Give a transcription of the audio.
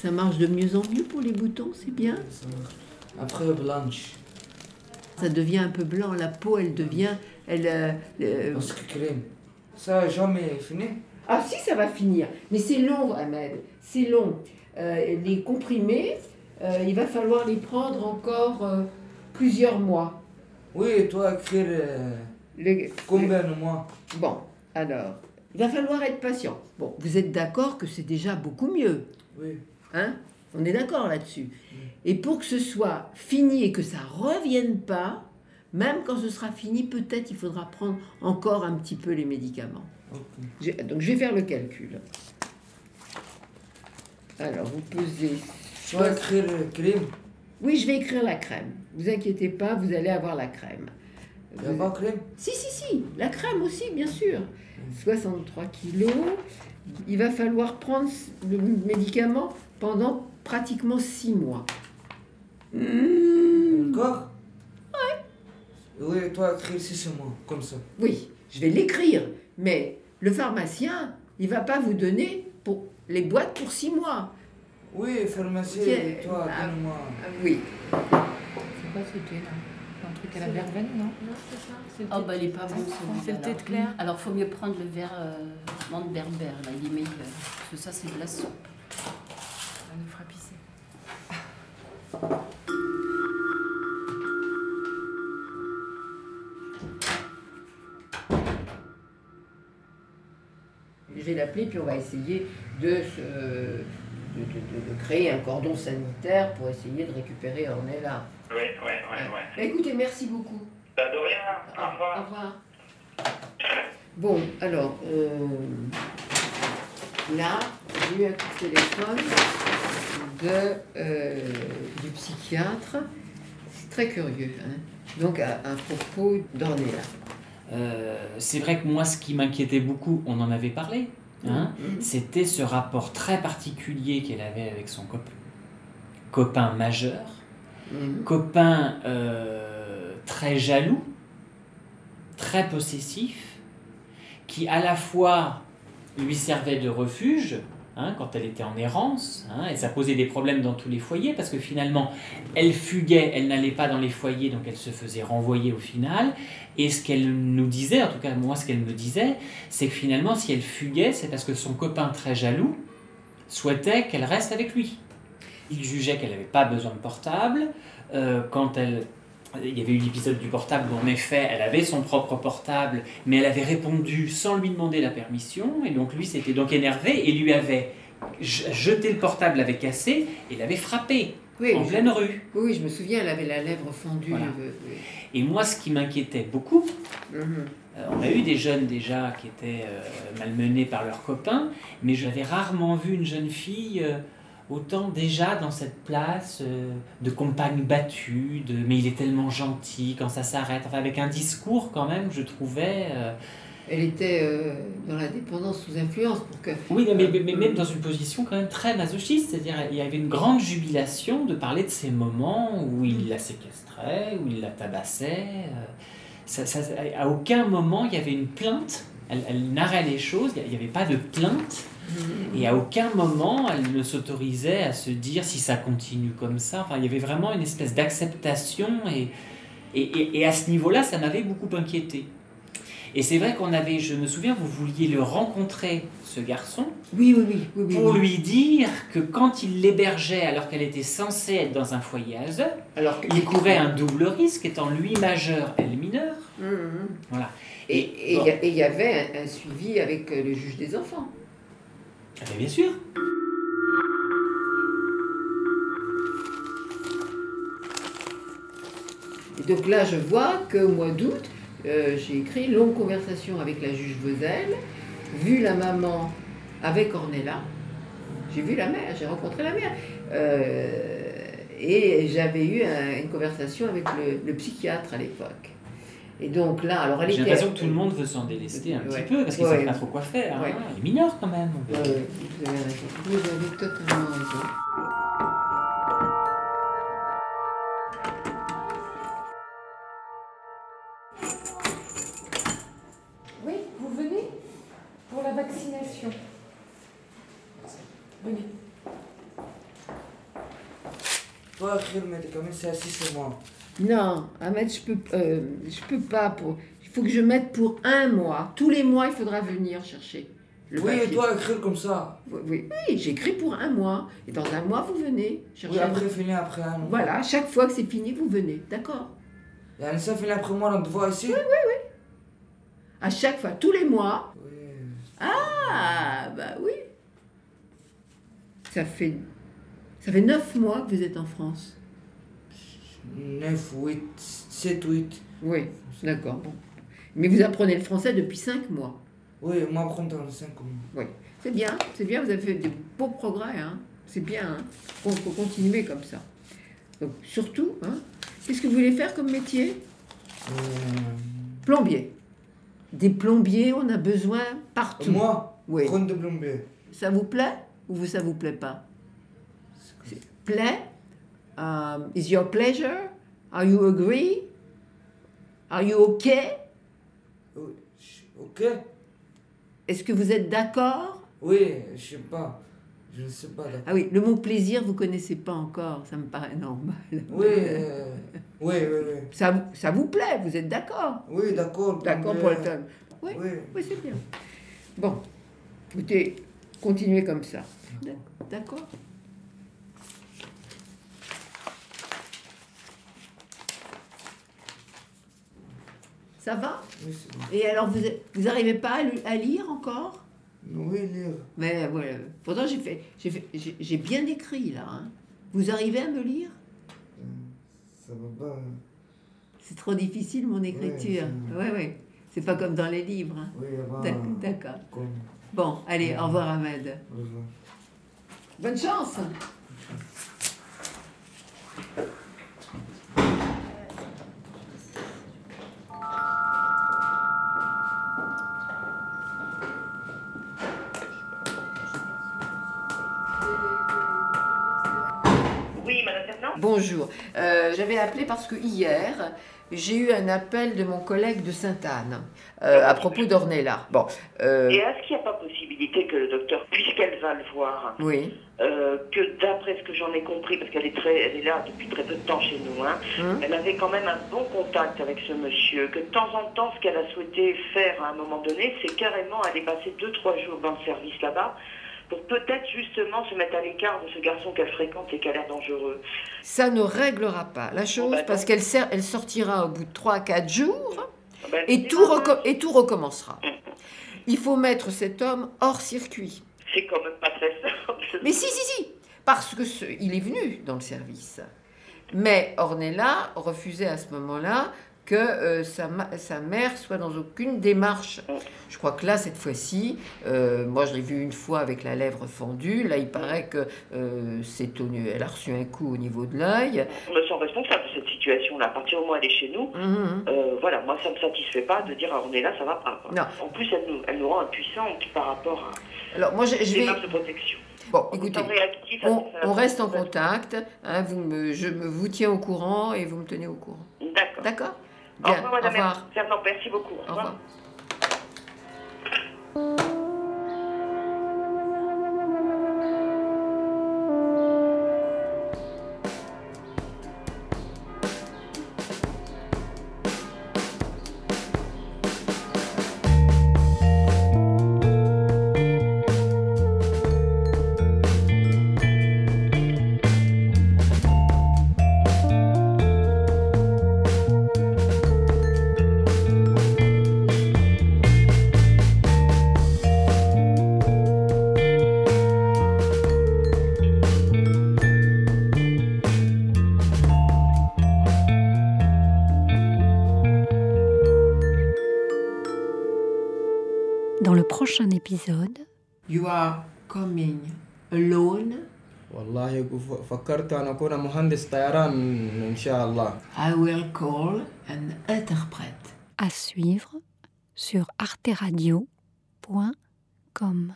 Ça marche de mieux en mieux pour les boutons, c'est bien. Après, blanche. Ça devient un peu blanc, la peau, elle devient... Elle, euh, euh, Parce que crème. Ça a jamais fini. Ah si, ça va finir. Mais c'est long, Ahmed. C'est long. Euh, les comprimés, euh, il va falloir les prendre encore plusieurs mois. Oui, toi, écrire euh, Le- combien de mois? Bon, alors, il va falloir être patient. Bon, vous êtes d'accord que c'est déjà beaucoup mieux? Oui. Hein? On est d'accord là-dessus. Et pour que ce soit fini et que ça revienne pas, même quand ce sera fini, peut-être il faudra prendre encore un petit peu les médicaments. Donc je vais faire le calcul. Alors, vous pesez. Soit écrire crème. Oui, je vais écrire la crème. Vous inquiétez pas, vous allez avoir la crème. Il n'y a pas crème? Si, si, si, la crème aussi, bien sûr. 63 kilos. Il va falloir prendre le médicament pendant pratiquement 6 mois. Mmh. Encore Oui, toi, écrire six mois, comme ça. Oui, je vais l'écrire, mais le pharmacien, il va pas vous donner pour les boîtes pour 6 mois. Oui, pharmacie, Ok. toi, Ah. donne-moi. Ah oui. C'est quoi c'était là? Un truc à la verveine, non? C'est le Oh thé- bah il est pas bon C'est le thé de alors. Claire. Alors faut mieux prendre le verre euh, menthe berbère, là, il est meilleur. Parce que ça c'est de la soupe. Ça nous fera pisser. Je vais l'appeler, puis on va essayer de, se- de, de- créer un cordon sanitaire pour essayer de récupérer Ornella. Oui, ouais, ouais, ouais. Bah, écoutez, merci beaucoup. Bah, de rien. Au revoir. Au revoir. Bon, alors, euh, là, j'ai eu un coup de téléphone de, euh, du psychiatre. C'est très curieux. hein. Donc, à, à propos d'Ornella. Euh, c'est vrai que moi, ce qui m'inquiétait beaucoup, on en avait parlé, hein, Mhm. c'était ce rapport très particulier qu'elle avait avec son cop- copain majeur, Mhm. copain euh, très jaloux, très possessif, qui à la fois lui servait de refuge hein, quand elle était en errance, hein, et ça posait des problèmes dans tous les foyers, parce que finalement, elle fuguait, elle n'allait pas dans les foyers, donc elle se faisait renvoyer au final, et ce qu'elle nous disait, en tout cas moi ce qu'elle me disait, c'est que finalement si elle fuguait, c'est parce que son copain très jaloux souhaitait qu'elle reste avec lui. Il jugeait qu'elle n'avait pas besoin de portable. Euh, quand elle, il y avait eu l'épisode du portable où en effet elle avait son propre portable, mais elle avait répondu sans lui demander la permission, et donc lui s'était donc énervé et lui avait jeté le portable, l'avait cassé et l'avait frappé Oui, en je- pleine rue. oui, je me souviens, elle avait la lèvre fendue. Voilà. Et moi, ce qui m'inquiétait beaucoup, Mhm. Euh, on a eu des jeunes déjà qui étaient euh, malmenés par leurs copains, mais j'avais rarement vu une jeune fille euh, autant déjà dans cette place euh, de compagne battue, de mais il est tellement gentil quand ça s'arrête, enfin avec un discours quand même, je trouvais. euh, Elle était euh, dans la dépendance sous influence pour que. oui, mais, mais- mais même dans une position quand même très masochiste, c'est-à-dire il y avait une grande jubilation de parler de ces moments où il la séquestrait, où il la tabassait. ça, ça- à aucun moment il y avait une plainte. Elle, elle narrait les choses, il n'y avait pas de plainte. Et à aucun moment, elle ne s'autorisait à se dire si ça continue comme ça. Enfin, il y avait vraiment une espèce d'acceptation. Et, et, et- et à ce niveau-là, ça m'avait beaucoup inquiété. Et c'est vrai qu'on avait, je me souviens, vous vouliez le rencontrer, ce garçon, Oui, oui, oui. oui, oui, pour oui. lui dire que quand il l'hébergeait alors qu'elle était censée être dans un foyer à Hazel, Alors il courait un double risque, étant lui majeur, elle mineure. Mhm. Voilà. Et il bon. y avait un, un suivi avec euh, le juge des enfants. Ah ben, bien sûr. Et donc là, je vois qu'au mois d'août, euh, j'ai écrit longue conversation avec la juge Vezel, vu la maman avec Ornella. J'ai vu la mère, j'ai rencontré la mère. Euh, et j'avais eu un- une conversation avec le, le psychiatre à l'époque. Et donc là, alors elle J'ai l'impression que tout le monde veut s'en délester un Ouais. petit peu, parce qu'ils ne Ouais. savent pas trop quoi faire. hein. Ouais. Il est mineur quand même. Ouais, ouais, vous avez raison. Vous avez totalement raison. Toi, c'est assis sur moi. Non, Ahmed, je peux, euh, je peux pas. Pour... Il faut que je mette pour un mois. Tous les mois, il faudra venir chercher. Le oui, papier. toi, écrire comme ça. Oui, oui, oui, j'écris pour un mois. Et dans un mois, vous venez chercher. Oui, après, fini après un mois. Voilà, chaque fois que c'est fini, vous venez. D'accord Et un ça finit après moi, on te voit ici À chaque fois, tous les mois. Oui. Ah, bah oui. Ça fait, ça fait neuf mois que vous êtes en France. 9, 8, 7, 8. Oui, d'accord. Bon. Mais vous apprenez le français depuis cinq mois. Oui, moi, prendre dans 5 mois. C'est bien, c'est bien, vous avez fait des beaux progrès. Hein. C'est bien, hein. faut, faut continuer comme ça. Donc, surtout, hein, qu'est-ce que vous voulez faire comme métier? Euh, Plombier. Des plombiers, on a besoin partout. moi, Oui. prendre de plombier. Ça vous plaît ou ça vous plaît pas? Plaît Um, Is your pleasure? Are you agree? Are you okay? Ok Est-ce que vous êtes d'accord? Oui, je sais pas. Je ne sais pas. Ah oui, le mot plaisir, vous connaissez pas encore, ça me paraît normal. Oui, euh, oui, oui, oui. Ça, vous- ça vous plaît, vous êtes d'accord? Oui, d'accord. D'accord plombier. pour le faire. Oui, Oui. oui c'est bien. Bon, écoutez, continuez comme ça. D'accord? Ça va Oui, c'est bon. Et alors, vous, vous arrivez pas à, lu- à lire encore? Oui, lire. Mais voilà. Pourtant, j'ai fait, j'ai fait- j'ai j'ai bien écrit là. hein. Vous arrivez à me lire? Euh, Ça va pas. hein. C'est trop difficile mon écriture. c'est- Ouais, ouais. C'est pas comme dans les livres. hein. Oui. D'ac- D'accord. Comme. Bon, allez, au revoir Ahmed. Au revoir. Bonne chance. Madame Fernand Bonjour. Euh, J'avais appelé parce que hier, j'ai eu un appel de mon collègue de Sainte-Anne euh, à propos d'Ornella. Bon, euh, Et est-ce qu'il n'y a pas possibilité que le docteur, puisqu'elle va le voir, oui. euh, que d'après ce que j'en ai compris, parce qu'elle est, très, elle est là depuis très peu de temps chez nous, hein, Hum. elle avait quand même un bon contact avec ce monsieur, que de temps en temps, ce qu'elle a souhaité faire à un moment donné, c'est carrément aller passer deux, trois jours dans le service là-bas, pour peut-être justement se mettre à l'écart de ce garçon qu'elle fréquente et qui a l'air dangereux. Ça ne réglera pas la chose bah, parce qu'elle elle sortira au bout de 3 à 4 jours Ben, et c'est tout, et tout recommencera. Il faut mettre cet homme hors circuit. C'est quand même pas très simple. Mais si, si, si, parce que ce- il est venu dans le service. Mais Ornella refusait à ce moment-là que euh, sa, sa mère soit dans aucune démarche. Je crois que là, cette fois-ci, euh, moi je l'ai vu une fois avec la lèvre fendue. Là, il paraît que euh, c'est elle a reçu un coup au niveau de l'œil. On me sent responsable de cette situation-là. À partir du moment où elle est chez nous, Mhm. euh, voilà, moi ça me satisfait pas de dire ah, on est là, ça va pas. quoi. Non. En plus, elle nous, elle nous rend impuissantes par rapport à Alors moi, je, je vais. de protection. Bon, écoutez, on reste en contact. hein, vous me, je me, vous tiens au courant et vous me tenez au courant. D'accord. D'accord? Au Bien. Au revoir. Fernand, merci beaucoup. Au Au revoir. épisode, You are coming alone. والله فكرت أن أكون مهندس طيران إن شاء الله I will call an interprète. à suivre sur arteradio.com.